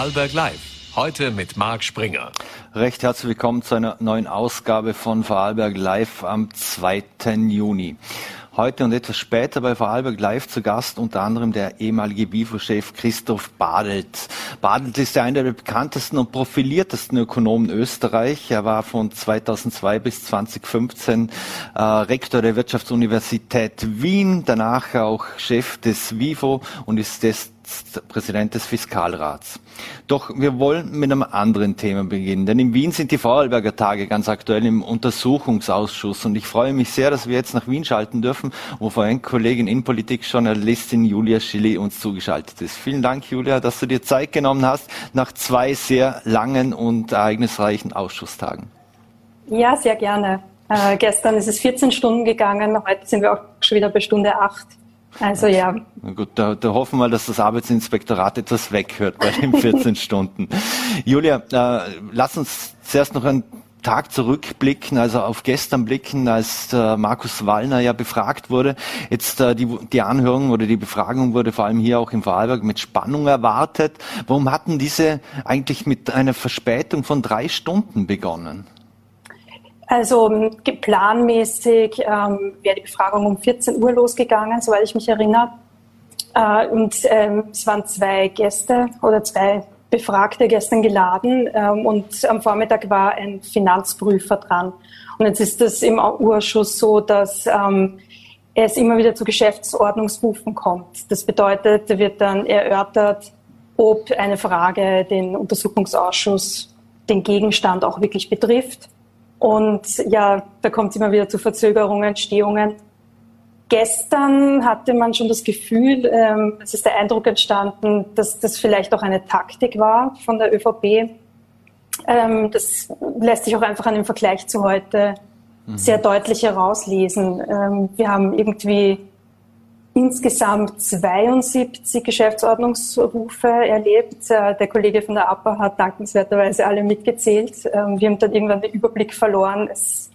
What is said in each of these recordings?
Vorarlberg Live. Heute mit Marc Springer. Recht herzlich willkommen zu einer neuen Ausgabe von Vorarlberg Live am 2. Juni. Heute und etwas später bei Vorarlberg Live zu Gast unter anderem der ehemalige BIFO-Chef Christoph Badelt. Badelt ist einer der bekanntesten und profiliertesten Ökonomen Österreich. Er war von 2002 bis 2015 äh, Rektor der Wirtschaftsuniversität Wien, danach auch Chef des WIFO und ist des Präsident des Fiskalrats. Doch wir wollen mit einem anderen Thema beginnen, denn in Wien sind die Vorarlberger Tage ganz aktuell im Untersuchungsausschuss und ich freue mich sehr, dass wir jetzt nach Wien schalten dürfen, wo vorhin Kollegin Innenpolitik, Journalistin Julia Schilly uns zugeschaltet ist. Vielen Dank, Julia, dass du dir Zeit genommen hast nach zwei sehr langen und ereignisreichen Ausschusstagen. Ja, sehr gerne. Äh, gestern ist es 14 Stunden gegangen, heute sind wir auch schon wieder bei Stunde 8. Also ja. Na gut, da, da hoffen wir, dass das Arbeitsinspektorat etwas weghört bei den 14 Stunden. Julia, äh, lass uns zuerst noch einen Tag zurückblicken, also auf gestern blicken, als äh, Markus Wallner ja befragt wurde. Jetzt äh, die, die Anhörung oder die Befragung wurde vor allem hier auch im Vorarlberg mit Spannung erwartet. Warum hatten diese eigentlich mit einer Verspätung von drei Stunden begonnen? Also ähm, planmäßig ähm, wäre die Befragung um 14 Uhr losgegangen, soweit ich mich erinnere. Äh, und ähm, es waren zwei Gäste oder zwei Befragte gestern geladen ähm, und am Vormittag war ein Finanzprüfer dran. Und jetzt ist es im Urschuss so, dass ähm, es immer wieder zu Geschäftsordnungsrufen kommt. Das bedeutet, wird dann erörtert, ob eine Frage den Untersuchungsausschuss, den Gegenstand auch wirklich betrifft. Und ja, da kommt es immer wieder zu Verzögerungen, Stehungen. Gestern hatte man schon das Gefühl, ähm, es ist der Eindruck entstanden, dass das vielleicht auch eine Taktik war von der ÖVP. Ähm, das lässt sich auch einfach an dem Vergleich zu heute mhm. sehr deutlich herauslesen. Ähm, wir haben irgendwie insgesamt 72 Geschäftsordnungsrufe erlebt. Äh, der Kollege von der APA hat dankenswerterweise alle mitgezählt. Ähm, wir haben dann irgendwann den Überblick verloren. Es,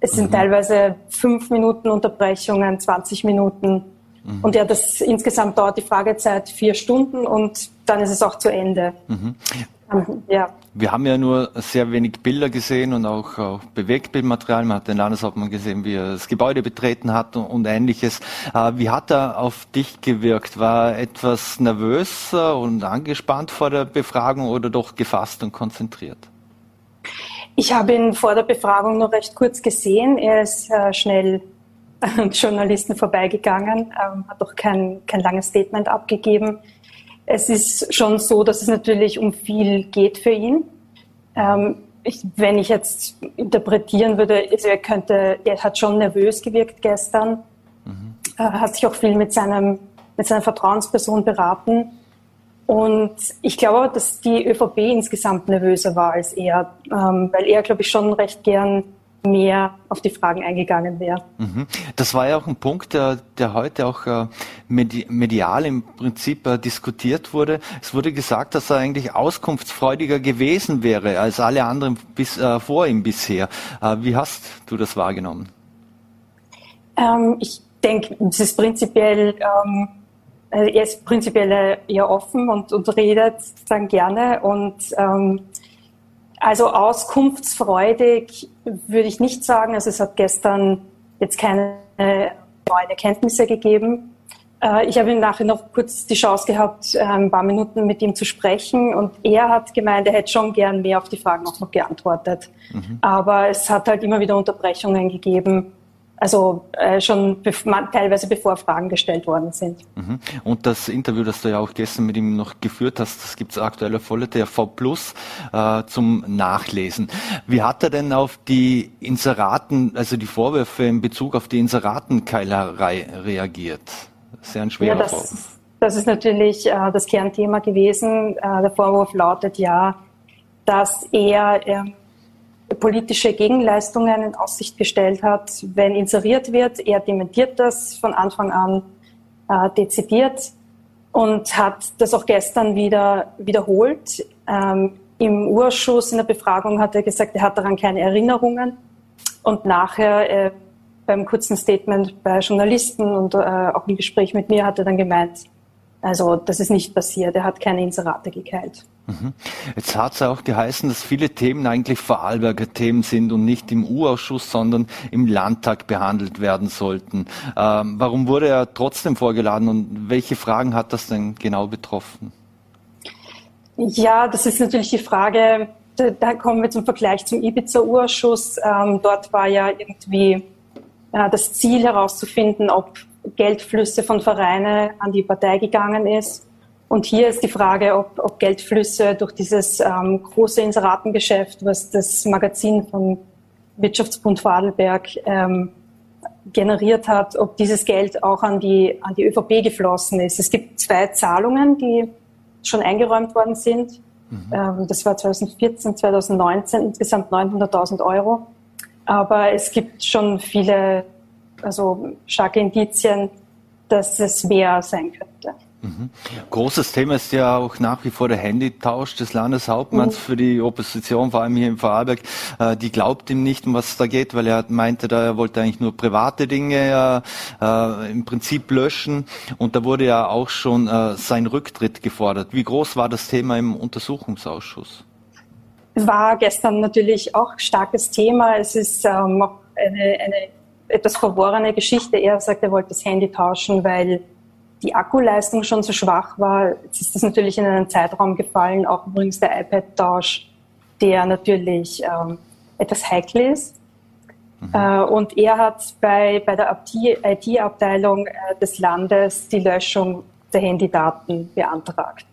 es sind mhm. teilweise fünf Minuten Unterbrechungen, 20 Minuten. Mhm. Und ja, das insgesamt dauert die Fragezeit vier Stunden und dann ist es auch zu Ende. Mhm. Ja. Wir haben ja nur sehr wenig Bilder gesehen und auch, auch Bewegtbildmaterial. Man hat den Landeshauptmann gesehen, wie er das Gebäude betreten hat und, und ähnliches. Äh, wie hat er auf dich gewirkt? War er etwas nervös und angespannt vor der Befragung oder doch gefasst und konzentriert? Ich habe ihn vor der Befragung noch recht kurz gesehen. Er ist äh, schnell an Journalisten vorbeigegangen, ähm, hat auch kein, kein langes Statement abgegeben es ist schon so, dass es natürlich um viel geht für ihn. Ähm, ich, wenn ich jetzt interpretieren würde, also er könnte, er hat schon nervös gewirkt gestern, mhm. äh, hat sich auch viel mit seinem, mit seiner Vertrauensperson beraten. Und ich glaube, dass die ÖVP insgesamt nervöser war als er, ähm, weil er, glaube ich, schon recht gern mehr auf die Fragen eingegangen wäre. Mhm. Das war ja auch ein Punkt, der, der heute auch äh, medial im Prinzip äh, diskutiert wurde. Es wurde gesagt, dass er eigentlich auskunftsfreudiger gewesen wäre als alle anderen bis, äh, vor ihm bisher. Äh, wie hast du das wahrgenommen? Ähm, ich denke, es ist prinzipiell, ähm, äh, er ist prinzipiell eher offen und, und redet dann gerne und ähm, also auskunftsfreudig würde ich nicht sagen. Also es hat gestern jetzt keine neuen Erkenntnisse gegeben. Äh, ich habe ihm nachher noch kurz die Chance gehabt, äh, ein paar Minuten mit ihm zu sprechen und er hat gemeint, er hätte schon gern mehr auf die Fragen auch noch geantwortet. Mhm. Aber es hat halt immer wieder Unterbrechungen gegeben also äh, schon bev teilweise bevor Fragen gestellt worden sind. Mhm. Und das Interview, das du ja auch gestern mit ihm noch geführt hast, das gibt es aktuell auf Volle TV Plus äh, zum Nachlesen. Wie hat er denn auf die Inseraten, also die Vorwürfe in Bezug auf die Inseratenkeilerei reagiert? Sehr ein schwerer ja, das, Vorwurf. Das ist natürlich äh, das Kernthema gewesen. Äh, der Vorwurf lautet ja, dass er ähm, politische Gegenleistungen in Aussicht gestellt hat. Wenn inseriert wird, er dementiert das von Anfang an äh, dezidiert und hat das auch gestern wieder wiederholt. Ähm, Im Urschuss in der Befragung hat er gesagt, er hat daran keine Erinnerungen. Und nachher äh, beim kurzen Statement bei Journalisten und äh, auch im Gespräch mit mir hat er dann gemeint, Also das ist nicht passiert. Er hat keine Inserate gekeilt. Mhm. Jetzt hat es auch geheißen, dass viele Themen eigentlich Vorarlberger Themen sind und nicht im U-Ausschuss, sondern im Landtag behandelt werden sollten. Ähm, warum wurde er trotzdem vorgeladen und welche Fragen hat das denn genau betroffen? Ja, das ist natürlich die Frage, da, da kommen wir zum Vergleich zum Ibiza-U-Ausschuss. Ähm, dort war ja irgendwie äh, das Ziel herauszufinden, ob Geldflüsse von Vereinen an die Partei gegangen ist. Und hier ist die Frage, ob, ob Geldflüsse durch dieses ähm, große Inseratengeschäft, was das Magazin vom Wirtschaftsbund Vorarlberg ähm, generiert hat, ob dieses Geld auch an die, an die ÖVP geflossen ist. Es gibt zwei Zahlungen, die schon eingeräumt worden sind. Mhm. Ähm, das war 2014, 2019, insgesamt 900.000 Euro. Aber es gibt schon viele also starke Indizien, dass es mehr sein könnte. Mhm. Großes Thema ist ja auch nach wie vor der Handytausch des Landeshauptmanns mhm. für die Opposition, vor allem hier im Vorarlberg. Äh, die glaubt ihm nicht, um was es da geht, weil er meinte, da er wollte eigentlich nur private Dinge äh, äh, im Prinzip löschen. Und da wurde ja auch schon äh, sein Rücktritt gefordert. Wie groß war das Thema im Untersuchungsausschuss? War gestern natürlich auch starkes Thema. Es ist ähm, eine, eine etwas verworrene Geschichte. Er sagt, er wollte das Handy tauschen, weil die Akkuleistung schon zu schwach war. Jetzt ist das natürlich in einen Zeitraum gefallen, auch übrigens der iPad-Tausch, der natürlich ähm, etwas heikel ist. Mhm. Äh, und er hat bei, bei der IT-Abteilung äh, des Landes die Löschung der Handydaten beantragt.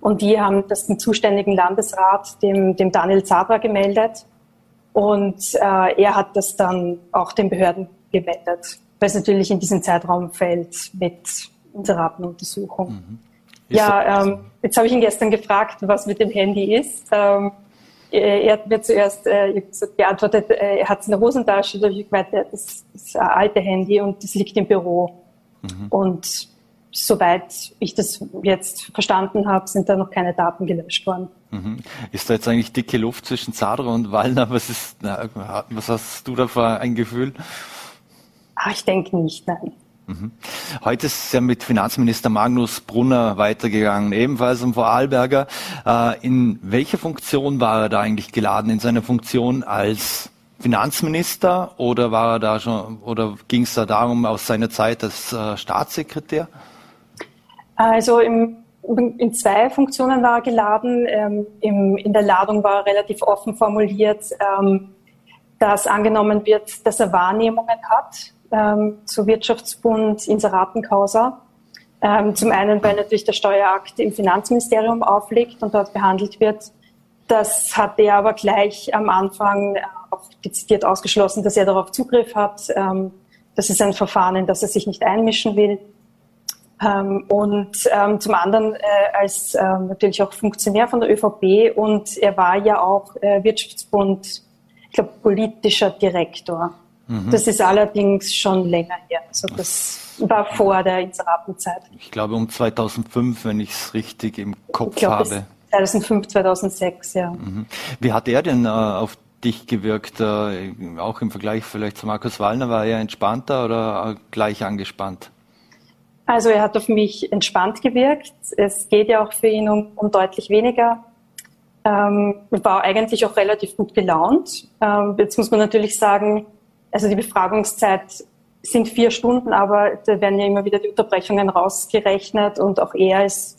Und die haben das dem zuständigen Landesrat, dem, dem Daniel Zadra, gemeldet. Und äh, er hat das dann auch den Behörden weil es natürlich in diesen Zeitraum fällt mit Inseratenuntersuchung. Mhm. Ja, ähm, jetzt habe ich ihn gestern gefragt, was mit dem Handy ist. Ähm, er hat mir zuerst äh, geantwortet, äh, er hat es in der Hosentasche. Da habe ich gemeint, das ist ein altes Handy und das liegt im Büro. Mhm. Und soweit ich das jetzt verstanden habe, sind da noch keine Daten gelöscht worden. Mhm. Ist da jetzt eigentlich dicke Luft zwischen Zadra und Wallner? Was ist, was hast du da für ein Gefühl? Ach, ich denke nicht, nein. Mhm. Heute ist es ja mit Finanzminister Magnus Brunner weitergegangen, ebenfalls um Vorarlberger. Äh, in welcher Funktion war er da eigentlich geladen? In seiner Funktion als Finanzminister oder war er da schon oder ging es da darum aus seiner Zeit als äh, Staatssekretär? Also im, in zwei Funktionen war er geladen. Ähm, im, in der Ladung war er relativ offen formuliert, ähm, dass angenommen wird, dass er Wahrnehmungen hat ähm, zu Wirtschaftsbund Inseratencausa. Ähm, zum einen, weil natürlich der Steuerakt im Finanzministerium aufliegt und dort behandelt wird. Das hat er aber gleich am Anfang auch dezidiert ausgeschlossen, dass er darauf Zugriff hat. Ähm, das ist ein Verfahren, in das er sich nicht einmischen will. Ähm, und ähm, zum anderen äh, als ähm, natürlich auch Funktionär von der ÖVP und er war ja auch äh, Wirtschaftsbund, ich glaube, politischer Direktor. Mhm. Das ist allerdings schon länger her. Also das war vor der Inseratenzeit. Ich glaube um 2005, wenn ich es richtig im Kopf glaub, habe. 2005, 2006, ja. Mhm. Wie hat er denn äh, auf dich gewirkt? Äh, auch im Vergleich vielleicht zu Markus Wallner, war er entspannter oder äh, gleich angespannt? Also er hat auf mich entspannt gewirkt. Es geht ja auch für ihn um, um deutlich weniger. Ähm, war eigentlich auch relativ gut gelaunt. Ähm, jetzt muss man natürlich sagen, also die Befragungszeit sind vier Stunden, aber da werden ja immer wieder die Unterbrechungen rausgerechnet und auch er ist,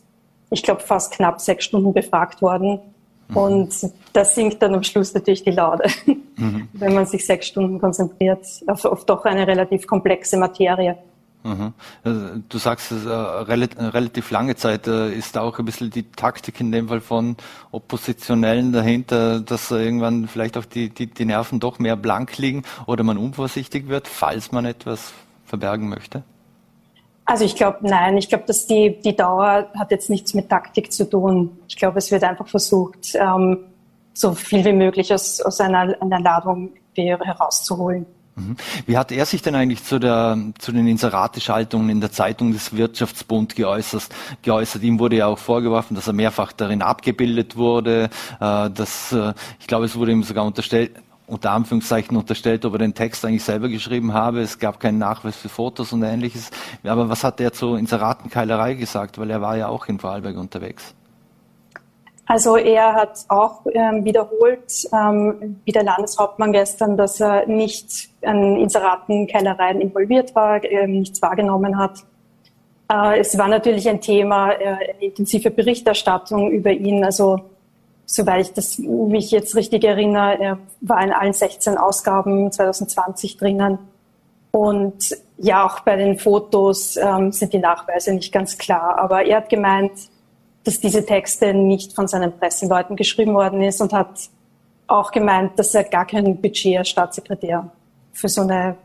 ich glaube, fast knapp sechs Stunden befragt worden. Mhm. Und das sinkt dann am Schluss natürlich die Laude, mhm. wenn man sich sechs Stunden konzentriert auf, auf doch eine relativ komplexe Materie. Mhm. Äh, du sagst, äh, relativ lange Zeit äh, ist auch ein bisschen die Taktik in dem Fall von Oppositionellen dahinter, dass irgendwann vielleicht auch die, die, die Nerven doch mehr blank liegen oder man unvorsichtig wird, falls man etwas verbergen möchte? Also ich glaube, nein, ich glaube, dass die, die Dauer hat jetzt nichts mit Taktik zu tun. Ich glaube, es wird einfach versucht, ähm, so viel wie möglich aus, aus einer, einer Ladung herauszuholen. Mhm. Wie hat er sich denn eigentlich zu, der, zu den Inserateschaltungen in der Zeitung des Wirtschaftsbund geäußert? geäußert? Ihm wurde ja auch vorgeworfen, dass er mehrfach darin abgebildet wurde. Äh, dass, äh, ich glaube, es wurde ihm sogar unterstellt, unter Anführungszeichen unterstellt, ob er den Text eigentlich selber geschrieben habe. Es gab keinen Nachweis für Fotos und ähnliches. Aber was hat er zur Inseratenkeilerei gesagt? Weil er war ja auch in Vorarlberg unterwegs. Also er hat auch ähm, wiederholt, ähm, wie der Landeshauptmann gestern, dass er nicht an Inseratenkeilereien involviert war, äh, nichts wahrgenommen hat. Äh, es war natürlich ein Thema, äh, eine intensive Berichterstattung über ihn. Also soweit ich das mich jetzt richtig erinnere, er war in allen 16 Ausgaben 2020 drinnen. Und ja, auch bei den Fotos ähm, sind die Nachweise nicht ganz klar. Aber er hat gemeint, dass diese Texte nicht von seinen Presseleuten geschrieben worden ist und hat auch gemeint, dass er gar kein Budget als Staatssekretär für so eine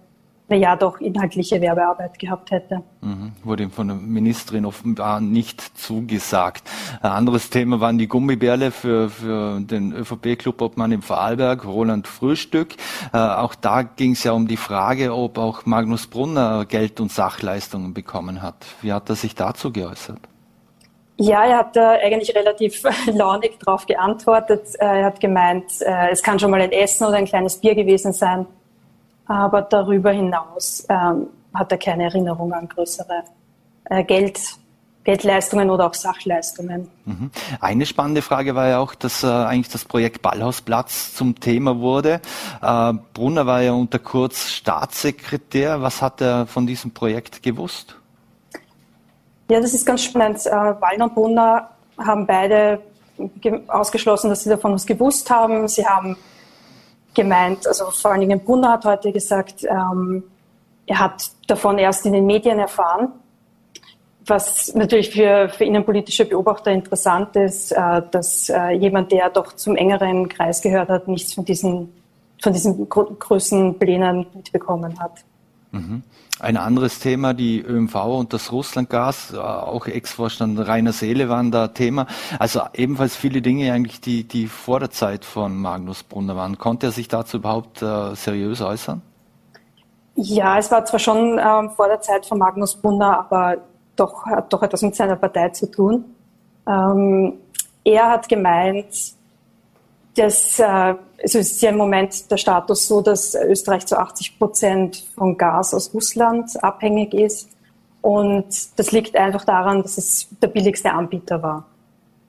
eine ja doch inhaltliche Werbearbeit gehabt hätte. Mhm. Wurde ihm von der Ministerin offenbar nicht zugesagt. Ein anderes Thema waren die Gummibärle für, für den ÖVP-Clubobmann im Vorarlberg, Roland Frühstück. Äh, auch da ging es ja um die Frage, ob auch Magnus Brunner Geld und Sachleistungen bekommen hat. Wie hat er sich dazu geäußert? Ja, er hat da eigentlich relativ launig darauf geantwortet. Er hat gemeint, äh, es kann schon mal ein Essen oder ein kleines Bier gewesen sein aber darüber hinaus ähm, hat er keine Erinnerung an größere äh, Geld, Geldleistungen oder auch Sachleistungen. Mhm. Eine spannende Frage war ja auch, dass äh, eigentlich das Projekt Ballhausplatz zum Thema wurde. Äh, Brunner war ja unter Kurz Staatssekretär. Was hat er von diesem Projekt gewusst? Ja, das ist ganz spannend. Äh, Wallner und Brunner haben beide ausgeschlossen, dass sie davon was gewusst haben. Sie haben gemeint, also vor allen Dingen Brunner hat heute gesagt, ähm, er hat davon erst in den Medien erfahren, was natürlich für, für innenpolitische Beobachter interessant ist, äh, dass äh, jemand, der doch zum engeren Kreis gehört hat, nichts von diesen, von diesen größten Plänen mitbekommen hat. Mhm. Ein anderes Thema, die ÖMV und das Russlandgas, äh, auch Ex-Vorstand Rainer Seele waren da Thema. Also ebenfalls viele Dinge eigentlich, die, die vor der Zeit von Magnus Brunner waren. Konnte er sich dazu überhaupt äh, seriös äußern? Ja, es war zwar schon ähm, vor der Zeit von Magnus Brunner, aber doch hat doch etwas mit seiner Partei zu tun. Ähm, er hat gemeint, dass äh, also es ist ja im Moment der Status so, dass Österreich zu 80 Prozent von Gas aus Russland abhängig ist. Und das liegt einfach daran, dass es der billigste Anbieter war.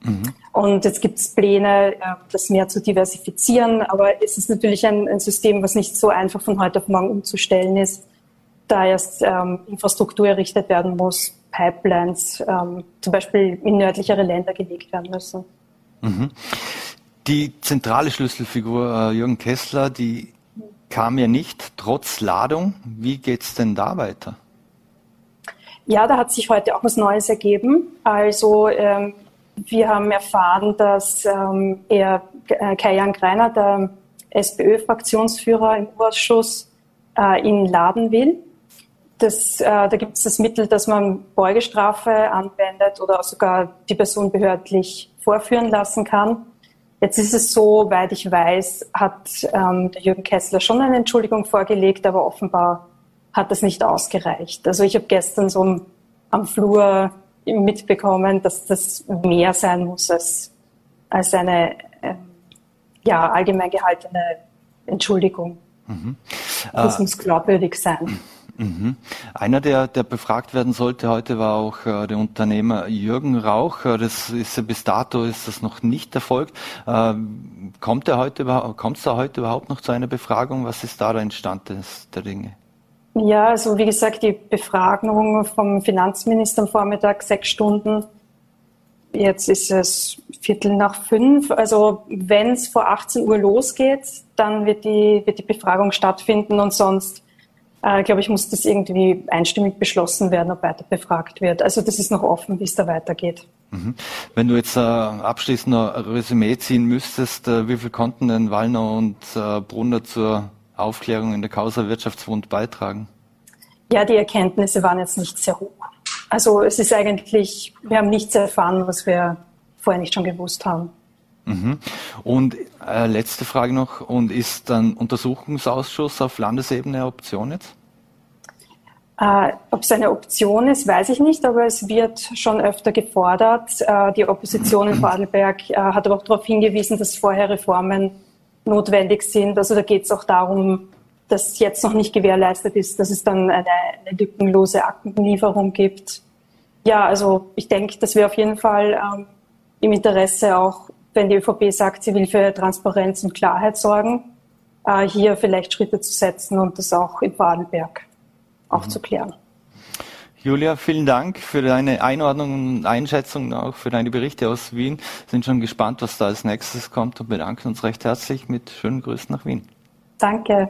Mhm. Und jetzt gibt es Pläne, äh, das mehr zu diversifizieren, aber es ist natürlich ein, ein, System, was nicht so einfach von heute auf morgen umzustellen ist, da erst ähm, Infrastruktur errichtet werden muss, Pipelines ähm, zum Beispiel in nördlichere Länder gelegt werden müssen. Mhm. Die zentrale Schlüsselfigur äh, Jürgen Kessler, die kam ja nicht, trotz Ladung. Wie geht's denn da weiter? Ja, da hat sich heute auch was Neues ergeben. Also ähm, wir haben erfahren, dass ähm, er, äh, Kai-Jan Greiner, der SPÖ-Fraktionsführer im Ausschuss, äh, ihn laden will. Das, äh, da gibt es das Mittel, dass man Beugestrafe anwendet oder sogar die Person behördlich vorführen lassen kann. Jetzt ist es so, weit ich weiß, hat ähm, der Jürgen Kessler schon eine Entschuldigung vorgelegt, aber offenbar hat das nicht ausgereicht. Also ich habe gestern so am, am Flur mitbekommen, dass das mehr sein muss als, als eine äh, ja, allgemein gehaltene Entschuldigung. Mhm. Das äh, muss glaubwürdig sein. Mhm. Einer, der, der befragt werden sollte heute, war auch äh, der Unternehmer Jürgen Rauch. Äh, das ist bis dato ist das noch nicht erfolgt. Äh, kommt er heute kommt es da heute überhaupt noch zu einer Befragung? Was ist da der Entstand der Dinge? Ja, also wie gesagt, die Befragung vom Finanzminister am Vormittag sechs Stunden. Jetzt ist es Viertel nach fünf. Also wenn es vor 18 Uhr losgeht, dann wird die, wird die Befragung stattfinden und sonst äh, glaube ich, muss das irgendwie einstimmig beschlossen werden, ob weiter befragt wird. Also das ist noch offen, wie es da weitergeht. Mhm. Wenn du jetzt äh, abschließend noch ein Resümee ziehen müsstest, äh, wie viel konnten denn Wallner und äh, Brunner zur Aufklärung in der Causa Wirtschaftswund beitragen? Ja, die Erkenntnisse waren jetzt nicht sehr hoch. Also es ist eigentlich, wir haben nichts erfahren, was wir vorher nicht schon gewusst haben. Mhm. Und äh, letzte Frage noch, und ist ein Untersuchungsausschuss auf Landesebene eine Option jetzt? Äh, Ob es eine Option ist, weiß ich nicht, aber es wird schon öfter gefordert. Äh, die Opposition in Vorarlberg äh, hat aber auch darauf hingewiesen, dass vorher Reformen notwendig sind. Also da geht es auch darum, dass jetzt noch nicht gewährleistet ist, dass es dann eine, eine lückenlose Aktenlieferung gibt. Ja, also ich denke, das wäre auf jeden Fall ähm, im Interesse auch, wenn die ÖVP sagt, sie will für Transparenz und Klarheit sorgen, äh, hier vielleicht Schritte zu setzen und das auch in Badenberg aufzuklären. Mhm. Julia, vielen Dank für deine Einordnung und Einschätzung, auch für deine Berichte aus Wien. Sind schon gespannt, was da als nächstes kommt und bedanken uns recht herzlich mit schönen Grüßen nach Wien. Danke.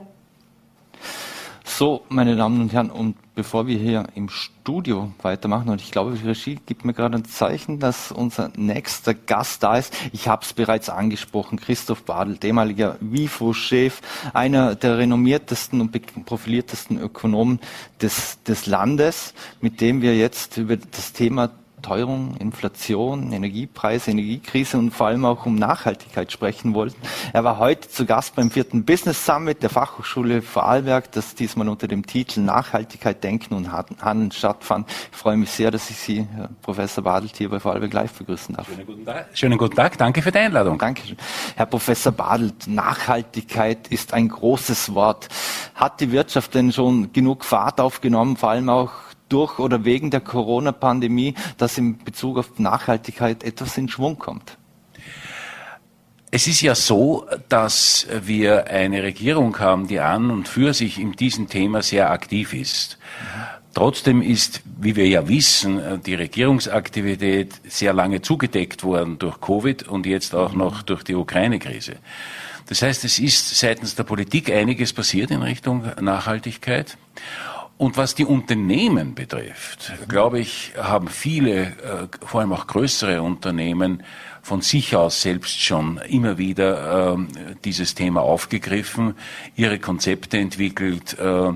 So, meine Damen und Herren, und bevor wir hier im Studio weitermachen, und ich glaube, die Regie gibt mir gerade ein Zeichen, dass unser nächster Gast da ist. Ich habe es bereits angesprochen, Christoph Badl, ehemaliger WIFO-Chef, einer der renommiertesten und profiliertesten Ökonomen des, des Landes, mit dem wir jetzt über das Thema Teuerung, Inflation, Energiepreise, Energiekrise und vor allem auch um Nachhaltigkeit sprechen wollten. Er war heute zu Gast beim vierten Business Summit der Fachhochschule Vorarlberg, das diesmal unter dem Titel Nachhaltigkeit denken und handeln stattfand. Ich freue mich sehr, dass ich Sie, Herr Professor Badelt, hier bei Vorarlberg live begrüßen darf. Schönen guten Tag. Schönen guten Tag. Danke für die Einladung. Dankeschön. Herr Professor Badelt, Nachhaltigkeit ist ein großes Wort. Hat die Wirtschaft denn schon genug Fahrt aufgenommen, vor allem auch durch oder wegen der Corona-Pandemie, dass in Bezug auf Nachhaltigkeit etwas in Schwung kommt? Es ist ja so, dass wir eine Regierung haben, die an und für sich in diesem Thema sehr aktiv ist. Trotzdem ist, wie wir ja wissen, die Regierungsaktivität sehr lange zugedeckt worden durch Covid und jetzt auch noch durch die Ukraine-Krise. Das heißt, es ist seitens der Politik einiges passiert in Richtung Nachhaltigkeit. Und was die Unternehmen betrifft, glaube ich, haben viele, äh, vor allem auch größere Unternehmen, von sich aus selbst schon immer wieder äh, dieses Thema aufgegriffen, ihre Konzepte entwickelt, äh,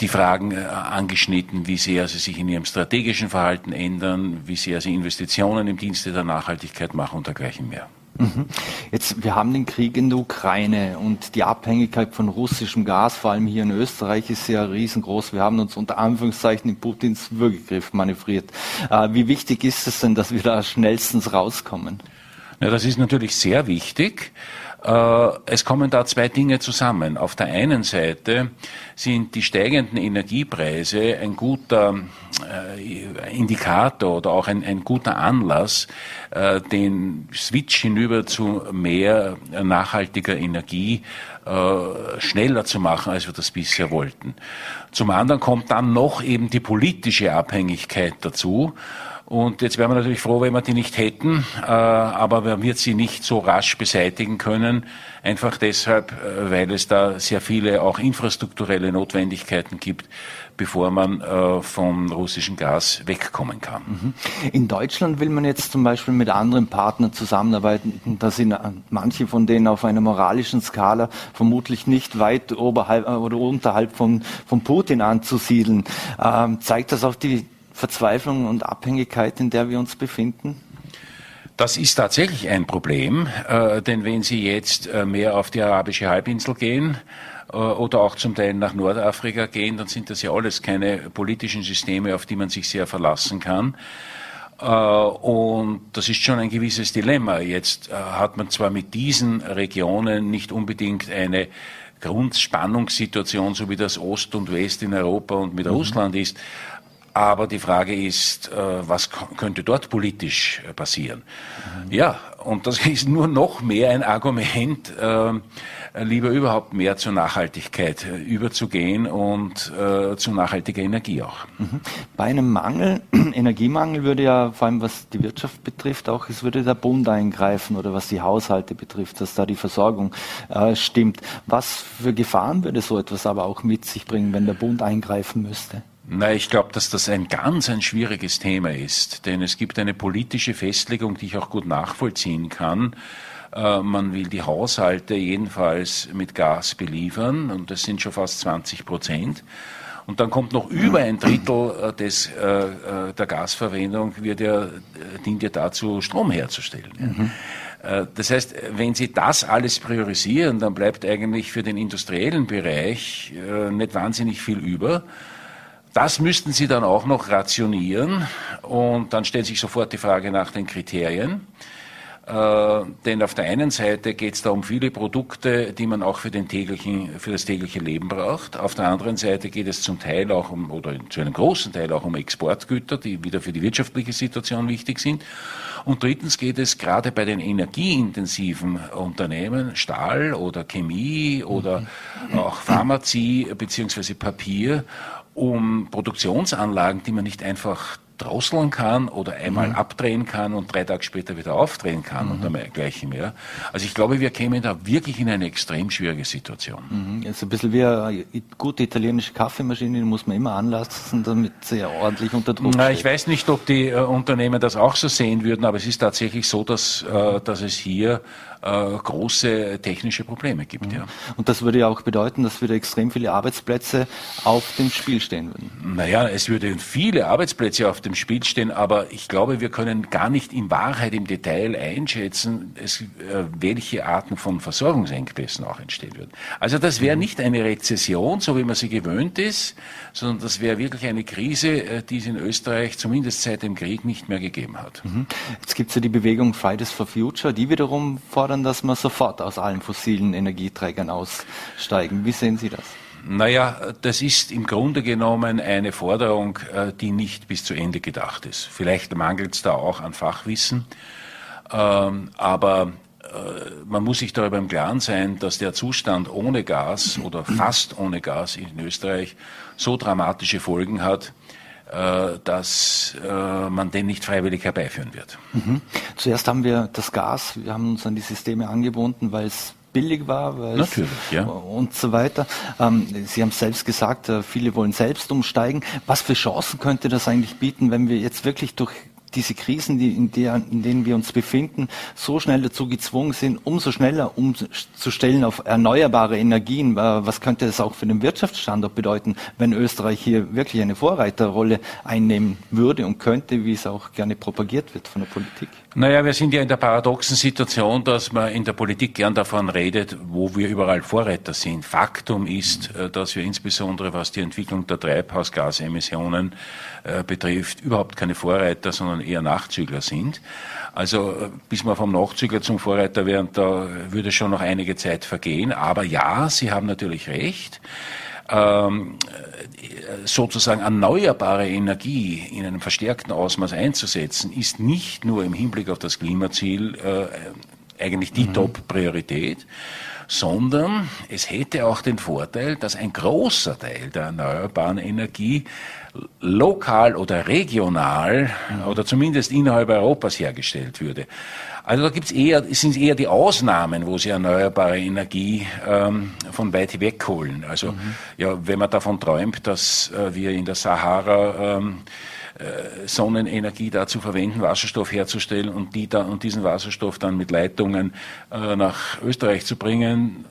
die Fragen äh, angeschnitten, wie sehr sie sich in ihrem strategischen Verhalten ändern, wie sehr sie Investitionen im Dienste der Nachhaltigkeit machen und dergleichen mehr. Mhm. Jetzt, wir haben den Krieg in der Ukraine und die Abhängigkeit von russischem Gas, vor allem hier in Österreich, ist ja riesengroß. Wir haben uns unter Anführungszeichen in Putins Würgegriff manövriert. Äh, wie wichtig ist es denn, dass wir da schnellstens rauskommen? Ja, das ist natürlich sehr wichtig. Äh, es kommen da zwei Dinge zusammen. Auf der einen Seite sind die steigenden Energiepreise ein guter äh, Indikator oder auch ein, ein guter Anlass, äh, den Switch hinüber zu mehr nachhaltiger Energie schneller zu machen, als wir das bisher wollten. Zum anderen kommt dann noch eben die politische Abhängigkeit dazu. Und jetzt wären wir natürlich froh, wenn wir die nicht hätten, äh, aber man wird sie nicht so rasch beseitigen können, einfach deshalb, äh, weil es da sehr viele auch infrastrukturelle Notwendigkeiten gibt, bevor man äh, vom russischen Gas wegkommen kann. Mhm. In Deutschland will man jetzt zum Beispiel mit anderen Partnern zusammenarbeiten. Da sind manche von denen auf einer moralischen Skala vermutlich nicht weit oberhalb oder unterhalb von, von Putin anzusiedeln. Ähm, zeigt das auch die Verzweiflung und Abhängigkeit, in der wir uns befinden? Das ist tatsächlich ein Problem, äh, denn wenn Sie jetzt äh, mehr auf die arabische Halbinsel gehen äh, oder auch zum Teil nach Nordafrika gehen, dann sind das ja alles keine politischen Systeme, auf die man sich sehr verlassen kann. Und das ist schon ein gewisses Dilemma. Jetzt hat man zwar mit diesen Regionen nicht unbedingt eine Grundspannungssituation, so wie das Ost und West in Europa und mit mhm. Russland ist, aber die Frage ist, äh, was könnte dort politisch äh, passieren? Mhm. Ja, und das ist nur noch mehr ein Argument, äh, lieber überhaupt mehr zur Nachhaltigkeit überzugehen und zu nachhaltiger Energie auch. Mhm. Bei einem Mangel, Energiemangel würde ja, vor allem was die Wirtschaft betrifft, auch es würde der Bund eingreifen oder was die Haushalte betrifft, dass da die Versorgung äh, stimmt. Was für Gefahren würde so etwas aber auch mit sich bringen, wenn der Bund eingreifen müsste? Na, ich glaube, dass das ein ganz ein schwieriges Thema ist, denn es gibt eine politische Festlegung, die ich auch gut nachvollziehen kann. Äh, man will die Haushalte jedenfalls mit Gas beliefern und das sind schon fast 20 Prozent. Und dann kommt noch über ein Drittel äh, des, äh, äh, der Gasverwendung, wird ja, dient ja dazu, Strom herzustellen. Mhm. Das heißt, wenn Sie das alles priorisieren, dann bleibt eigentlich für den industriellen Bereich nicht wahnsinnig viel über. Das müssten Sie dann auch noch rationieren und dann stellt sich sofort die Frage nach den Kriterien. Äh, denn auf der einen Seite geht es da um viele Produkte, die man auch für, den täglichen, für das tägliche Leben braucht. Auf der anderen Seite geht es zum Teil auch um, oder zu einem großen Teil auch um Exportgüter, die wieder für die wirtschaftliche Situation wichtig sind. Und drittens geht es gerade bei den energieintensiven Unternehmen, Stahl oder Chemie oder mhm. auch Pharmazie beziehungsweise Papier, um Produktionsanlagen, die man nicht einfach drosseln kann oder einmal mhm. abdrehen kann und drei Tage später wieder aufdrehen kann mhm. und dergleichen mehr. Also ich glaube, wir kämen da wirklich in eine extrem schwierige Situation. Mhm. Ist ein bisschen wie eine gute italienische Kaffeemaschine, die muss man immer anlassen, damit sie ordentlich unter Druck Na, steht. Ich weiß nicht, ob die äh, Unternehmen das auch so sehen würden, aber es ist tatsächlich so, dass, äh, dass es hier große technische Probleme gibt. Mhm. Ja. Und das würde ja auch bedeuten, dass wieder extrem viele Arbeitsplätze auf dem Spiel stehen würden. Naja, es würden viele Arbeitsplätze auf dem Spiel stehen, aber ich glaube, wir können gar nicht in Wahrheit im Detail einschätzen, es, äh, welche Arten von Versorgungsengpässen auch entstehen würden. Also das wäre mhm. nicht eine Rezession, so wie man sie gewöhnt ist, sondern das wäre wirklich eine Krise, äh, die es in Österreich zumindest seit dem Krieg nicht mehr gegeben hat. Mhm. Jetzt gibt es ja die Bewegung Fridays for Future, die wiederum fordern, dass wir sofort aus allen fossilen Energieträgern aussteigen. Wie sehen Sie das? Naja, das ist im Grunde genommen eine Forderung, äh, die nicht bis zu Ende gedacht ist. Vielleicht mangelt es da auch an Fachwissen, ähm, aber äh, man muss sich darüber im Klaren sein, dass der Zustand ohne Gas oder fast ohne Gas in Österreich so dramatische Folgen hat, dass äh, man den nicht freiwillig herbeiführen wird. Mhm. Zuerst haben wir das Gas, wir haben uns an die Systeme angebunden, weil es billig war Natürlich, ja. und so weiter. Ähm, Sie haben es selbst gesagt, viele wollen selbst umsteigen. Was für Chancen könnte das eigentlich bieten, wenn wir jetzt wirklich durch diese Krisen, die, in, der, in denen wir uns befinden, so schnell dazu gezwungen sind, umso schneller umzustellen auf erneuerbare Energien. Was könnte das auch für den Wirtschaftsstandort bedeuten, wenn Österreich hier wirklich eine Vorreiterrolle einnehmen würde und könnte, wie es auch gerne propagiert wird von der Politik? Naja, wir sind ja in der paradoxen Situation, dass man in der Politik gern davon redet, wo wir überall Vorreiter sind. Faktum ist, äh, dass wir insbesondere was die Entwicklung der Treibhausgasemissionen äh, betrifft, überhaupt keine Vorreiter, sondern eher Nachzügler sind. Also äh, bis wir vom Nachzügler zum Vorreiter werden, da würde schon noch einige Zeit vergehen. Aber ja, Sie haben natürlich recht ähm, sozusagen erneuerbare Energie in einem verstärkten Ausmaß einzusetzen, ist nicht nur im Hinblick auf das Klimaziel äh, eigentlich die mhm. Top-Priorität, sondern es hätte auch den Vorteil, dass ein großer Teil der erneuerbaren Energie lokal oder regional mhm. oder zumindest innerhalb Europas hergestellt würde. Also da gibt's eher, sind eher die Ausnahmen, wo sie erneuerbare Energie ähm, von weit weg holen. Also mhm. ja, wenn man davon träumt, dass äh, wir in der Sahara ähm, äh, Sonnenenergie dazu verwenden, Wasserstoff herzustellen und, die da, und diesen Wasserstoff dann mit Leitungen äh, nach Österreich zu bringen,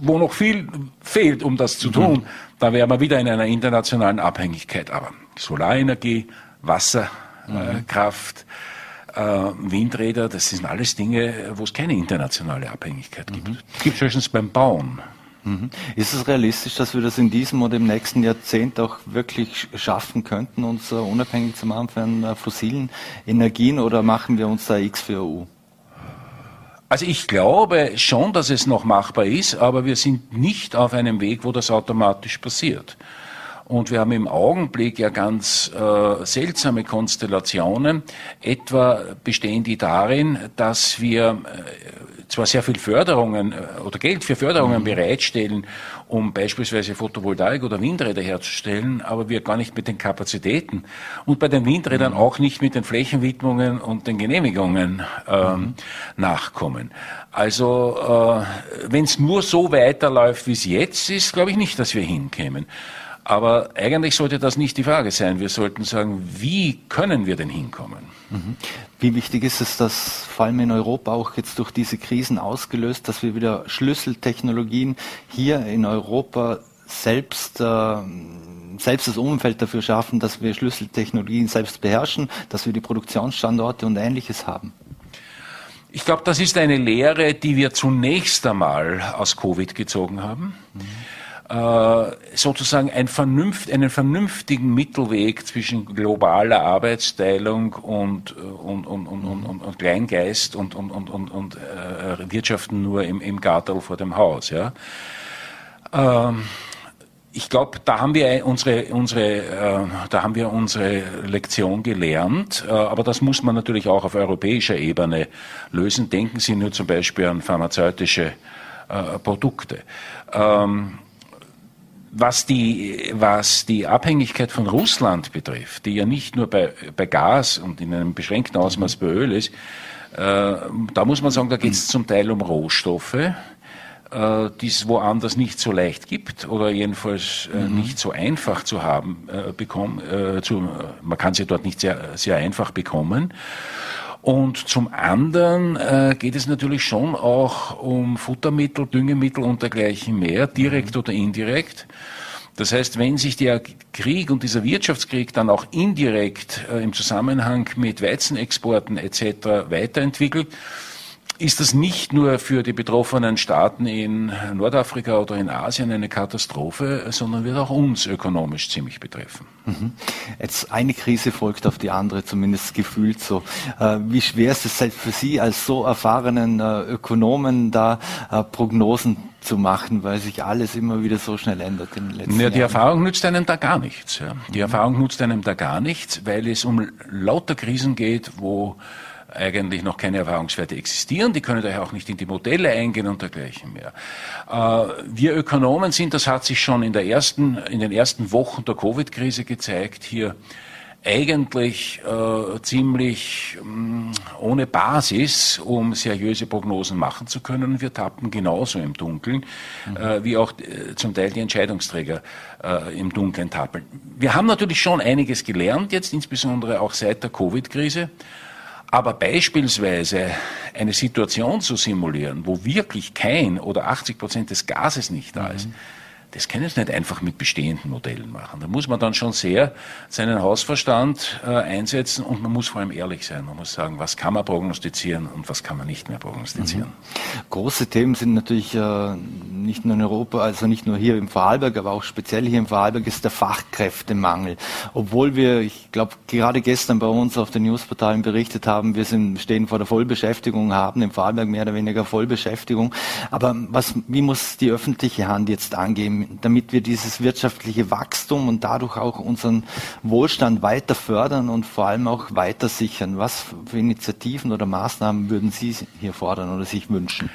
wo noch viel fehlt, um das zu tun, mhm. da wären wir wieder in einer internationalen Abhängigkeit. Aber Solarenergie, Wasserkraft, mhm äh, Windräder, das sind alles Dinge, wo es keine internationale Abhängigkeit gibt. Mhm. Gibt höchstens beim Bauen. Mhm. Ist es realistisch, dass wir das in diesem oder im nächsten Jahrzehnt auch wirklich schaffen könnten, uns uh, unabhängig zu machen von uh, fossilen Energien oder machen wir uns da X für EU? Also ich glaube schon, dass es noch machbar ist, aber wir sind nicht auf einem Weg, wo das automatisch passiert. Und wir haben im Augenblick ja ganz äh, seltsame Konstellationen. Etwa bestehen die darin, dass wir äh, zwar sehr viel Förderungen äh, oder Geld für Förderungen mhm. bereitstellen, um beispielsweise Photovoltaik oder Windräder herzustellen, aber wir gar nicht mit den Kapazitäten und bei den Windrädern mhm. auch nicht mit den Flächenwidmungen und den Genehmigungen ähm, mhm. nachkommen. Also äh, wenn es nur so weiterläuft, wie es jetzt ist, glaube ich nicht, dass wir hinkämen. Aber eigentlich sollte das nicht die Frage sein. Wir sollten sagen, wie können wir denn hinkommen? Mhm. Wie wichtig ist es, dass vor allem in Europa auch jetzt durch diese Krisen ausgelöst, dass wir wieder Schlüsseltechnologien hier in Europa selbst, äh, selbst das Umfeld dafür schaffen, dass wir Schlüsseltechnologien selbst beherrschen, dass wir die Produktionsstandorte und Ähnliches haben? Ich glaube, das ist eine Lehre, die wir zunächst einmal aus Covid gezogen haben. Mhm sozusagen ein Vernunft, einen vernünftigen Mittelweg zwischen globaler Arbeitsteilung und, und, und, und, und, und Kleingeist und, und, und, und, und äh, Wirtschaften nur im, im Gartel vor dem Haus. Ja. Ähm, ich glaube, da haben wir unsere, unsere, äh, da haben wir unsere Lektion gelernt. Äh, aber das muss man natürlich auch auf europäischer Ebene lösen. Denken Sie nur zum Beispiel an pharmazeutische äh, Produkte. Ähm, was die, was die Abhängigkeit von Russland betrifft, die ja nicht nur bei, bei Gas und in einem beschränkten Ausmaß bei Öl ist, äh, da muss man sagen, da geht es zum Teil um Rohstoffe, äh, die es woanders nicht so leicht gibt oder jedenfalls äh, mhm. nicht so einfach zu haben äh, bekommen. Äh, zu, man kann sie dort nicht sehr, sehr einfach bekommen. Und zum anderen äh, geht es natürlich schon auch um Futtermittel, Düngemittel und dergleichen mehr, direkt mhm. oder indirekt. Das heißt, wenn sich der Krieg und dieser Wirtschaftskrieg dann auch indirekt äh, im Zusammenhang mit Weizenexporten etc. weiterentwickelt, ist das nicht nur für die betroffenen Staaten in Nordafrika oder in Asien eine Katastrophe, sondern wird auch uns ökonomisch ziemlich betreffen. Mhm. Jetzt eine Krise folgt auf die andere, zumindest gefühlt so. Äh, wie schwer ist es halt für Sie als so erfahrenen äh, Ökonomen da äh, Prognosen zu machen, weil sich alles immer wieder so schnell ändert in den letzten ja, Die Jahren. Erfahrung nützt einem da gar nichts. Ja. Die mhm. Erfahrung nützt einem da gar nichts, weil es um lauter Krisen geht, wo eigentlich noch keine Erfahrungswerte existieren. Die können daher auch nicht in die Modelle eingehen und dergleichen mehr. Äh, wir Ökonomen sind, das hat sich schon in, der ersten, in den ersten Wochen der Covid-Krise gezeigt, hier eigentlich äh, ziemlich mh, mm, ohne Basis, um seriöse Prognosen machen zu können. Wir tappen genauso im Dunkeln, mhm. äh, wie auch äh, zum Teil die Entscheidungsträger äh, im Dunkeln tappeln. Wir haben natürlich schon einiges gelernt, jetzt insbesondere auch seit der Covid-Krise. Aber beispielsweise eine Situation zu simulieren, wo wirklich kein oder 80 Prozent des Gases nicht da ist, mhm das können Sie nicht einfach mit bestehenden Modellen machen. Da muss man dann schon sehr seinen Hausverstand äh, einsetzen und man muss vor allem ehrlich sein. Man muss sagen, was kann man prognostizieren und was kann man nicht mehr prognostizieren. Mhm. Große Themen sind natürlich äh, nicht nur in Europa, also nicht nur hier im Vorarlberg, aber auch speziell hier im Vorarlberg ist der Fachkräftemangel. Obwohl wir, ich glaube, gerade gestern bei uns auf den Newsportalen berichtet haben, wir sind, stehen vor der Vollbeschäftigung, haben im Vorarlberg mehr oder weniger Vollbeschäftigung. Aber was, wie muss die öffentliche Hand jetzt angehen? Damit wir dieses wirtschaftliche Wachstum und dadurch auch unseren Wohlstand weiter fördern und vor allem auch weiter sichern? Was für Initiativen oder Maßnahmen würden Sie hier fordern oder sich wünschen?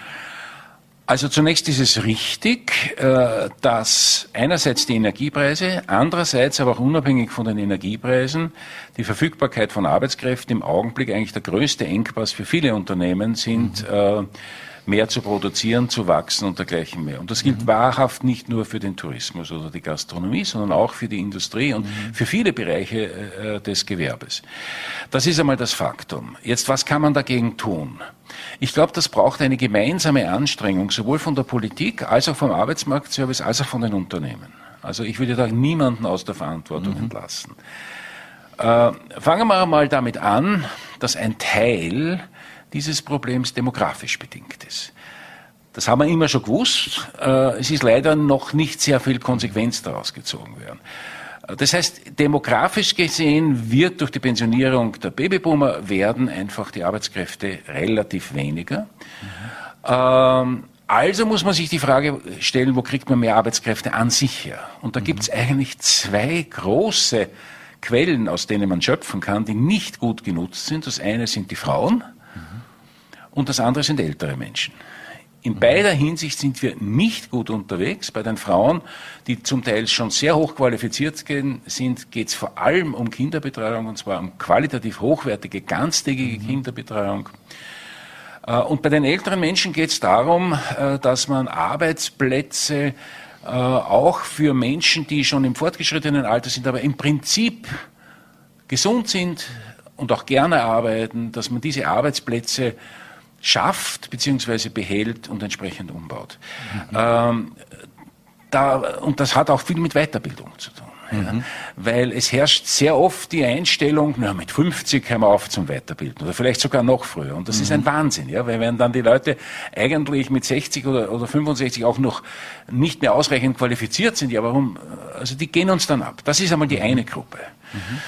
Also zunächst ist es richtig, äh, dass einerseits die Energiepreise, andererseits aber auch unabhängig von den Energiepreisen die Verfügbarkeit von Arbeitskräften im Augenblick eigentlich der größte Engpass für viele Unternehmen sind. Mhm mehr zu produzieren, zu wachsen und dergleichen mehr. Und das gilt mhm. wahrhaft nicht nur für den Tourismus oder die Gastronomie, sondern auch für die Industrie und mhm. für viele Bereiche äh, des Gewerbes. Das ist einmal das Faktum. Jetzt, was kann man dagegen tun? Ich glaube, das braucht eine gemeinsame Anstrengung, sowohl von der Politik als auch vom Arbeitsmarktservice als auch von den Unternehmen. Also ich würde da niemanden aus der Verantwortung mhm. entlassen. Äh, fangen wir mal damit an, dass ein Teil dieses Problems demografisch bedingt ist. Das haben wir immer schon gewusst. Äh, es ist leider noch nicht sehr viel Konsequenz daraus gezogen werden. Äh, das heißt, demografisch gesehen wird durch die Pensionierung der Babyboomer werden einfach die Arbeitskräfte relativ weniger. Mhm. Also muss man sich die Frage stellen, wo kriegt man mehr Arbeitskräfte an sich her? Und da mhm. gibt es eigentlich zwei große Quellen, aus denen man schöpfen kann, die nicht gut genutzt sind. Das eine sind die Frauen und das andere sind ältere Menschen. In beider Hinsicht sind wir nicht gut unterwegs. Bei den Frauen, die zum Teil schon sehr hoch qualifiziert sind, geht es vor allem um Kinderbetreuung und zwar um qualitativ hochwertige, ganztägige mhm. Kinderbetreuung. Äh, und bei den älteren Menschen geht es darum, äh, dass man Arbeitsplätze äh, auch für Menschen, die schon im fortgeschrittenen Alter sind, aber im Prinzip gesund sind und auch gerne arbeiten, dass man diese Arbeitsplätze schafft bzw. behält und entsprechend umbaut. Mhm. Ähm, da, und das hat auch viel mit Weiterbildung zu tun. Mhm. Ja, weil es herrscht sehr oft die Einstellung, na, mit 50 hören wir auf zum Weiterbilden oder vielleicht sogar noch früher. Und das mhm. ist ein mhm. Wahnsinn, ja, weil wenn dann die Leute eigentlich mit 60 oder, oder 65 auch noch nicht mehr ausreichend qualifiziert sind, ja, warum, also die gehen uns dann ab. Das ist einmal die eine Gruppe. Mhm.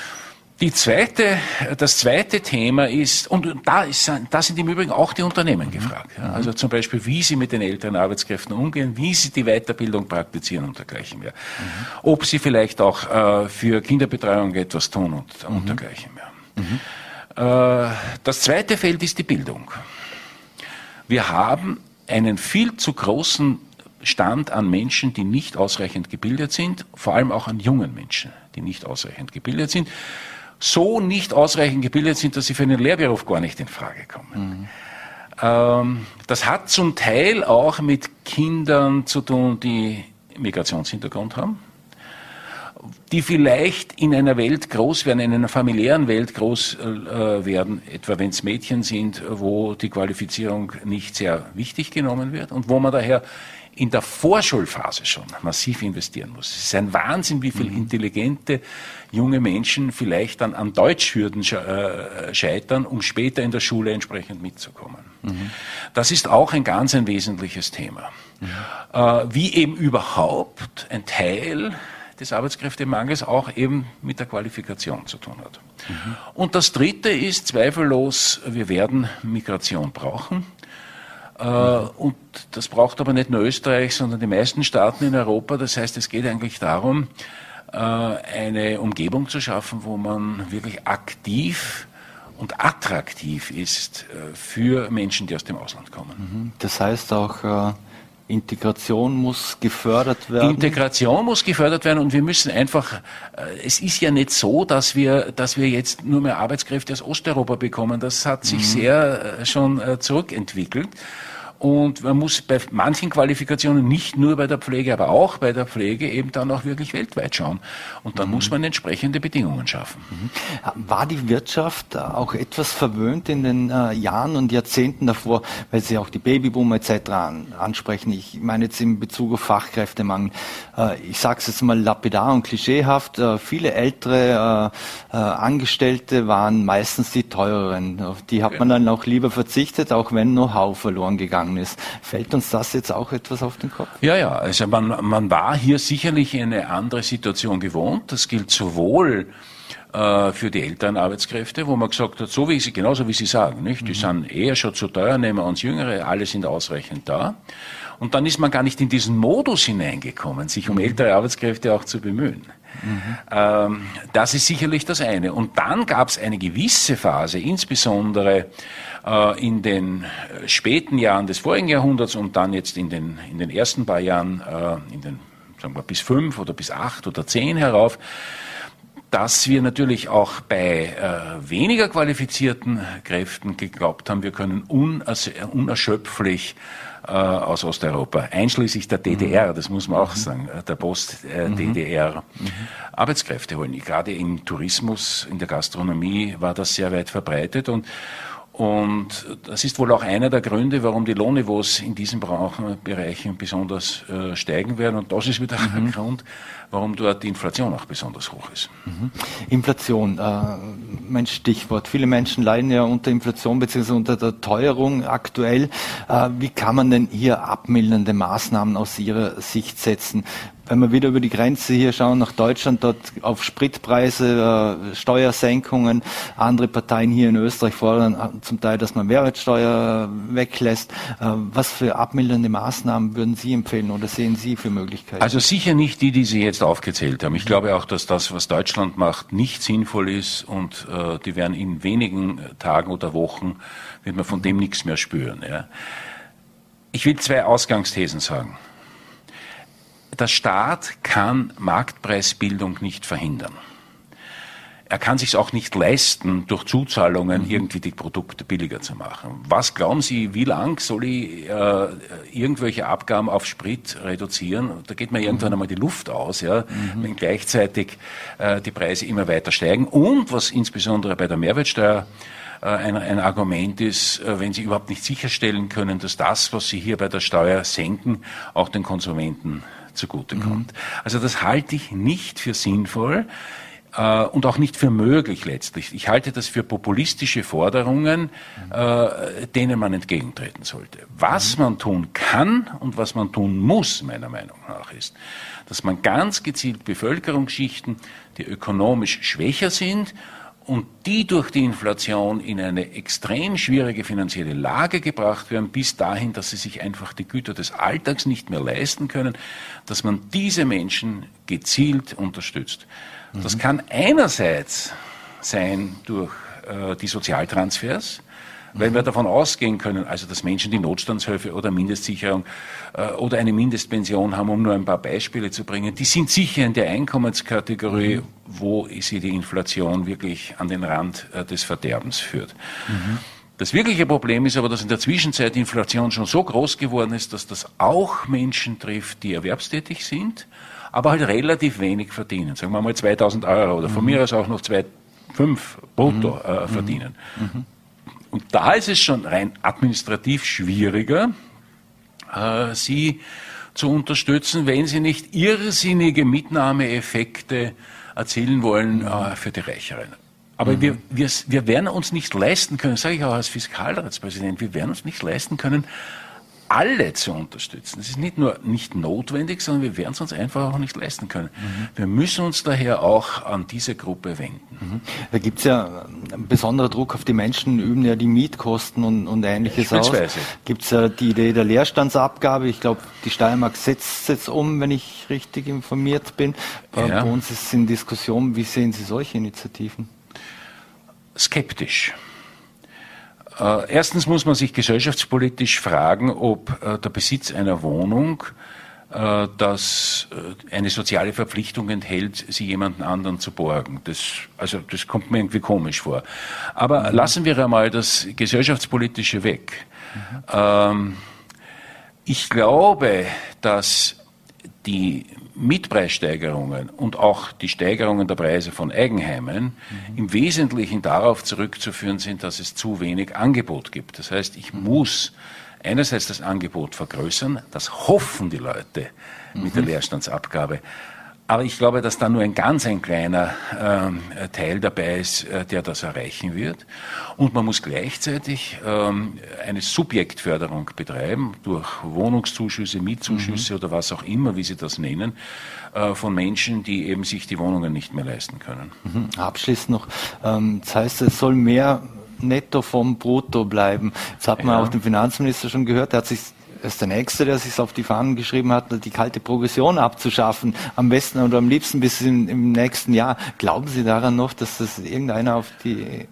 Die zweite, das zweite Thema ist, und da, ist, da sind im Übrigen auch die Unternehmen gefragt. Ja, also zum Beispiel, wie sie mit den älteren Arbeitskräften umgehen, wie sie die Weiterbildung praktizieren und dergleichen mehr. Mhm. Ob sie vielleicht auch äh, für Kinderbetreuung etwas tun und, mhm. und dergleichen mehr. Mhm. Äh, das zweite Feld ist die Bildung. Wir haben einen viel zu großen Stand an Menschen, die nicht ausreichend gebildet sind, vor allem auch an jungen Menschen, die nicht ausreichend gebildet sind so nicht ausreichend gebildet sind, dass sie für einen Lehrberuf gar nicht in Frage kommen. Mhm. Ähm, das hat zum Teil auch mit Kindern zu tun, die Migrationshintergrund haben, die vielleicht in einer Welt groß werden, in einer familiären Welt groß äh, werden, etwa wenn es Mädchen sind, wo die Qualifizierung nicht sehr wichtig genommen wird und wo man daher in der Vorschulphase schon massiv investieren muss. Es ist ein Wahnsinn, wie viele mhm. intelligente junge Menschen vielleicht dann an Deutschhürden äh, scheitern, um später in der Schule entsprechend mitzukommen. Mhm. Das ist auch ein ganz ein wesentliches Thema. Mhm. Äh, wie eben überhaupt ein Teil des Arbeitskräftemangels auch eben mit der Qualifikation zu tun hat. Mhm. Und das Dritte ist zweifellos, wir werden Migration brauchen. Äh, und das braucht aber nicht nur Österreich, sondern die meisten Staaten in Europa. Das heißt, es geht eigentlich darum, äh, eine Umgebung zu schaffen, wo man wirklich aktiv und attraktiv ist äh, für Menschen, die aus dem Ausland kommen. Mhm. Das heißt auch, Integration muss gefördert werden. Integration muss gefördert werden und wir müssen einfach, es ist ja nicht so, dass wir, dass wir jetzt nur mehr Arbeitskräfte aus Osteuropa bekommen. Das hat sich mhm. sehr schon zurückentwickelt. Und man muss bei manchen Qualifikationen nicht nur bei der Pflege, aber auch bei der Pflege eben dann auch wirklich weltweit schauen. Und dann mhm. muss man entsprechende Bedingungen schaffen. Mhm. War die Wirtschaft auch etwas verwöhnt in den äh, Jahren und Jahrzehnten davor, weil Sie auch die Babyboomer etc. ansprechen? Ich meine jetzt in Bezug auf Fachkräftemangel. Äh, ich sage es jetzt mal lapidar und klischeehaft. Äh, viele ältere Angestellte waren meistens die teureren. Auf die hat man dann auch lieber verzichtet, auch wenn Know-how verloren gegangen gegangen ist. Fällt uns das jetzt auch etwas auf den Kopf? Ja, ja. Also man, man war hier sicherlich eine andere Situation gewohnt. Das gilt sowohl äh, für die älteren Arbeitskräfte, wo man gesagt hat, so wie sie, genauso wie Sie sagen, nicht? Die mhm. sind eher schon zu teuer, nehmen wir uns Jüngere, alle sind ausreichend da. Und dann ist man gar nicht in diesen Modus hineingekommen, sich um mhm. ältere Arbeitskräfte auch zu bemühen. Mhm. Ähm, das ist sicherlich das eine. Und dann gab es eine gewisse Phase, insbesondere äh, in den äh, späten Jahren des vorigen Jahrhunderts und dann jetzt in den, in den ersten paar Jahren, äh, in den, sagen wir, bis fünf oder bis acht oder zehn herauf, dass wir natürlich auch bei äh, weniger qualifizierten Kräften geglaubt haben, wir können unerschöpflich äh, aus Osteuropa, einschließlich der DDR, das muss man auch mhm. sagen, der Post-DDR, mhm. mhm. Arbeitskräfte holen. Gerade im Tourismus, in der Gastronomie war das sehr weit verbreitet und und das ist wohl auch einer der Gründe, warum die Lohnniveaus in diesen Bereichen besonders äh, steigen werden. Und das ist wieder mhm. ein Grund, warum dort die Inflation auch besonders hoch ist. Mhm. Inflation, äh, mein Stichwort. Viele Menschen leiden ja unter Inflation bzw. unter der Teuerung aktuell. Äh, wie kann man denn hier abmildernde Maßnahmen aus Ihrer Sicht setzen? Wenn wir wieder über die Grenze hier schauen nach Deutschland, dort auf Spritpreise, äh, Steuersenkungen, andere Parteien hier in Österreich fordern äh, zum Teil, dass man Mehrwertsteuer weglässt. Äh, was für abmildernde Maßnahmen würden Sie empfehlen oder sehen Sie für Möglichkeiten? Also sicher nicht die, die Sie jetzt aufgezählt haben. Ich glaube auch, dass das, was Deutschland macht, nicht sinnvoll ist und äh, die werden in wenigen Tagen oder Wochen, wird man von dem nichts mehr spüren. Ja. Ich will zwei Ausgangsthesen sagen der Staat kann Marktpreisbildung nicht verhindern. Er kann sich auch nicht leisten, durch Zuzahlungen mhm. irgendwie die Produkte billiger zu machen. Was glauben Sie, wie lang soll ich äh, irgendwelche Abgaben auf Sprit reduzieren? Da geht mir irgendwann mhm. einmal die Luft aus, ja, mhm. wenn gleichzeitig äh, die Preise immer weiter steigen. Und was insbesondere bei der Mehrwertsteuer äh, ein, ein, Argument ist, äh, wenn Sie überhaupt nicht sicherstellen können, dass das, was Sie hier bei der Steuer senken, auch den Konsumenten zugutekommt. Mhm. Also das halte ich nicht für sinnvoll äh, und auch nicht für möglich letztlich. Ich halte das für populistische Forderungen, äh, denen man entgegentreten sollte. Was mhm. man tun kann und was man tun muss, meiner Meinung nach, ist, dass man ganz gezielt Bevölkerungsschichten, die ökonomisch schwächer sind und die durch die Inflation in eine extrem schwierige finanzielle Lage gebracht werden, bis dahin, dass sie sich einfach die Güter des Alltags nicht mehr leisten können, dass man diese Menschen gezielt unterstützt. Mhm. Das kann einerseits sein durch äh, die Sozialtransfers, weil wir davon ausgehen können, also dass Menschen die Notstandshilfe oder Mindestsicherung äh, oder eine Mindestpension haben, um nur ein paar Beispiele zu bringen, die sind sicher in der Einkommenskategorie, mhm. wo sie die Inflation wirklich an den Rand äh, des Verderbens führt. Mhm. Das wirkliche Problem ist aber, dass in der Zwischenzeit die Inflation schon so groß geworden ist, dass das auch Menschen trifft, die erwerbstätig sind, aber halt relativ wenig verdienen. Sagen wir mal 2000 Euro oder von mhm. mir aus auch noch 2,5 brutto mhm. äh, verdienen. Und da ist es schon rein administrativ schwieriger, äh, sie zu unterstützen, wenn sie nicht irrsinnige Mitnahmeeffekte erzielen wollen äh, für die Reicheren. Aber mhm. wir, wir, wir werden uns nicht leisten können, sage ich auch als Fiskalratspräsident, wir werden uns nicht leisten können, alle zu unterstützen. Das ist nicht nur nicht notwendig, sondern wir werden es uns einfach auch nicht leisten können. Mhm. Wir müssen uns daher auch an diese Gruppe wenden. Mhm. Da gibt es ja einen besonderen Druck auf die Menschen, üben ja die Mietkosten und, und ähnliches aus. Gibt es ja die Idee der Leerstandsabgabe. Ich glaube, die Steiermark setzt es jetzt um, wenn ich richtig informiert bin. Ja. Bei uns ist es in Diskussion. Wie sehen Sie solche Initiativen? Skeptisch. Äh, erstens muss man sich gesellschaftspolitisch fragen, ob äh, der Besitz einer Wohnung äh, das eine soziale Verpflichtung enthält, sie jemanden anderen zu borgen. Das, also das kommt mir irgendwie komisch vor. Aber mhm. lassen wir einmal das Gesellschaftspolitische weg. Mhm. Ähm, ich glaube, dass die Mietpreissteigerungen und auch die Steigerungen der Preise von Eigenheimen mhm. im Wesentlichen darauf zurückzuführen sind, dass es zu wenig Angebot gibt. Das heißt, ich muss einerseits das Angebot vergrößern, das hoffen die Leute mit der mhm. Leerstandsabgabe. Aber ich glaube, dass da nur ein ganz ein kleiner ähm, Teil dabei ist, äh, der das erreichen wird. Und man muss gleichzeitig ähm, eine Subjektförderung betreiben durch Wohnungszuschüsse, Mietzuschüsse mhm. oder was auch immer, wie Sie das nennen, äh, von Menschen, die eben sich die Wohnungen nicht mehr leisten können. Mhm. Abschließend noch, ähm, das heißt, es soll mehr netto vom Brutto bleiben. Jetzt hat man ja. auch den Finanzminister schon gehört, der hat sich ist der Nächste, der sich auf die Fahnen geschrieben hat, die kalte Progression abzuschaffen. Am besten oder am liebsten bis in, im nächsten Jahr. Glauben Sie daran noch, dass das irgendeiner auf die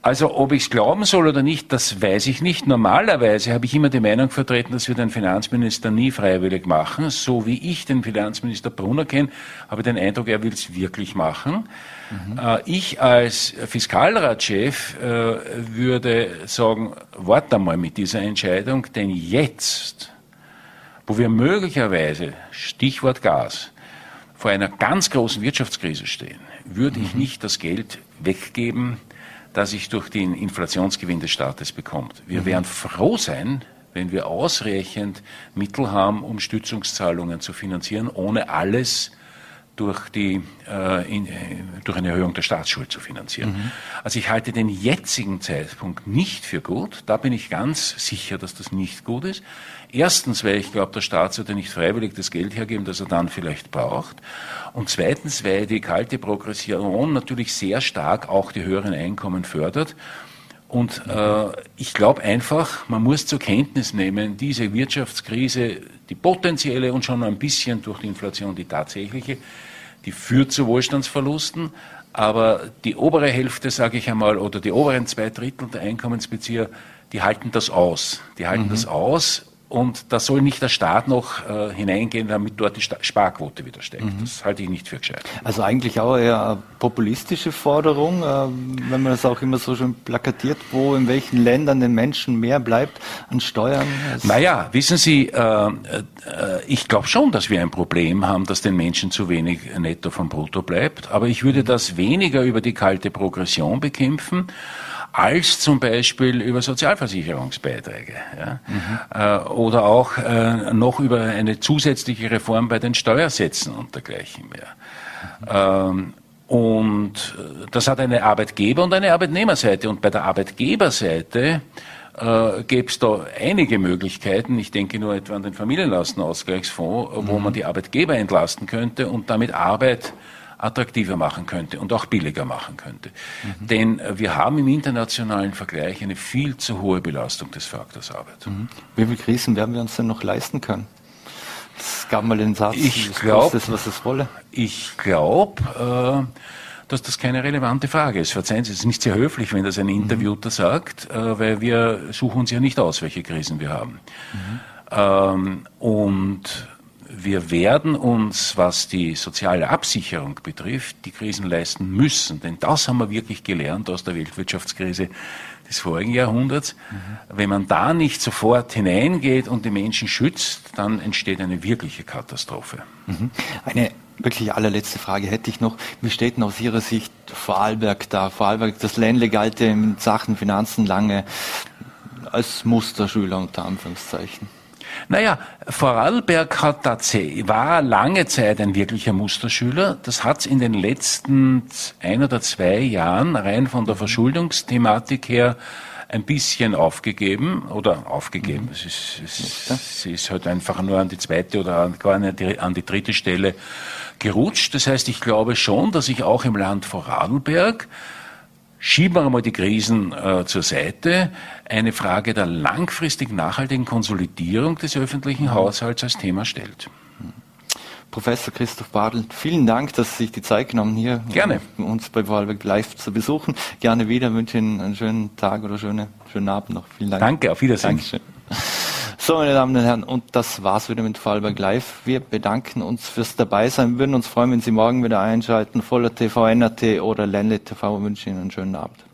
also ob ich es glauben soll oder nicht, das weiß ich nicht. Normalerweise habe ich immer die Meinung vertreten, dass wir den Finanzminister nie freiwillig machen. So wie ich den Finanzminister Brunner kenne, habe ich den Eindruck, er will es wirklich machen. Mhm. Äh, ich als Fiskalratschef äh, würde sagen, warte mal mit dieser Entscheidung, denn jetzt, wo wir möglicherweise, Stichwort Gas, vor einer ganz großen Wirtschaftskrise stehen, würde mhm. ich nicht das Geld weggeben, das sich durch den Inflationsgewinn des Staates bekommt. Wir mhm. werden froh sein, wenn wir ausreichend Mittel haben, um Stützungszahlungen zu finanzieren, ohne alles durch, die, äh, in, äh, durch eine Erhöhung der Staatsschuld zu finanzieren. Mhm. Also ich halte den jetzigen Zeitpunkt nicht für gut. Da bin ich ganz sicher, dass das nicht gut ist. Erstens, weil ich glaube, der Staat sollte nicht freiwillig das Geld hergeben, das er dann vielleicht braucht. Und zweitens, weil die kalte Progression natürlich sehr stark auch die höheren Einkommen fördert. Und äh, ich glaube einfach, man muss zur Kenntnis nehmen, diese Wirtschaftskrise, die potenzielle und schon ein bisschen durch die Inflation die tatsächliche, die führt zu Wohlstandsverlusten. Aber die obere Hälfte, sage ich einmal, oder die oberen zwei Drittel der Einkommensbezieher, die halten das aus. Die halten mhm. das aus und da soll nicht der Staat noch äh, hineingehen, damit dort die Sparquote wieder steigt. Mhm. Das halte ich nicht für gescheit. Also eigentlich auch eher eine populistische Forderung, äh, wenn man das auch immer so schön plakatiert, wo in welchen Ländern den Menschen mehr bleibt an Steuern. Naja, wissen Sie, äh, äh, ich glaube schon, dass wir ein Problem haben, dass den Menschen zu wenig netto vom Brutto bleibt. Aber ich würde das weniger über die kalte Progression bekämpfen, als zum Beispiel über Sozialversicherungsbeiträge ja? Mhm. Äh, oder auch äh, noch über eine zusätzliche Reform bei den Steuersätzen und dergleichen mehr. Mhm. Ähm, und das hat eine Arbeitgeber- und eine Arbeitnehmerseite. Und bei der Arbeitgeberseite äh, gäbe es da einige Möglichkeiten. Ich denke nur etwa an den Familienlastenausgleichsfonds, mhm. wo man die Arbeitgeber entlasten könnte und damit Arbeit attraktiver machen könnte und auch billiger machen könnte. Mhm. Denn äh, wir haben im internationalen Vergleich eine viel zu hohe Belastung des Faktors Arbeit. Mhm. Wie viele Krisen werden wir uns denn noch leisten können? Es gab mal den Satz, ich glaub, was es wolle. Ich glaube, äh, dass das keine relevante Frage ist. Verzeihen Sie, es ist nicht sehr höflich, wenn das ein Interviewter sagt, äh, weil wir suchen uns ja nicht aus, welche Krisen wir haben. Mhm. Ähm, und wir werden uns, was die soziale Absicherung betrifft, die Krisen leisten müssen. Denn das haben wir wirklich gelernt aus der Weltwirtschaftskrise des vorigen Jahrhunderts. Mhm. Wenn man da nicht sofort hineingeht und die Menschen schützt, dann entsteht eine wirkliche Katastrophe. Mhm. Eine wirklich allerletzte Frage hätte ich noch. Wie steht denn aus Ihrer Sicht Vorarlberg da? Vorarlberg, das Ländle galt in Sachen Finanzen lange als Musterschüler unter Anführungszeichen. Naja, Vorarlberg hat tatsächlich, war lange Zeit ein wirklicher Musterschüler. Das hat es in den letzten ein oder zwei Jahren rein von der Verschuldungsthematik her ein bisschen aufgegeben oder aufgegeben. Mhm. Es, ist, es, es ist halt einfach nur an die zweite oder gar an die, an die dritte Stelle gerutscht. Das heißt, ich glaube schon, dass ich auch im Land Vorarlberg schieben wir einmal die Krisen äh, zur Seite, eine Frage der langfristig nachhaltigen Konsolidierung des öffentlichen mhm. Haushalts als Thema stellt. Professor Christoph Badl, vielen Dank, dass Sie sich die Zeit genommen hier Gerne. uns bei Vorarlberg live zu besuchen. Gerne wieder, wünsche Ihnen einen schönen Tag oder schöne, schönen Abend noch. Vielen Dank. Danke, auf Wiedersehen. Dankeschön. So, meine Damen und Herren, und das war's wieder mit Vorarlberg Live. Wir bedanken uns fürs Dabeisein. Wir würden uns freuen, wenn Sie morgen wieder einschalten. Voller TV, NRT oder Ländle TV. Ich wünsche Ihnen einen schönen Abend.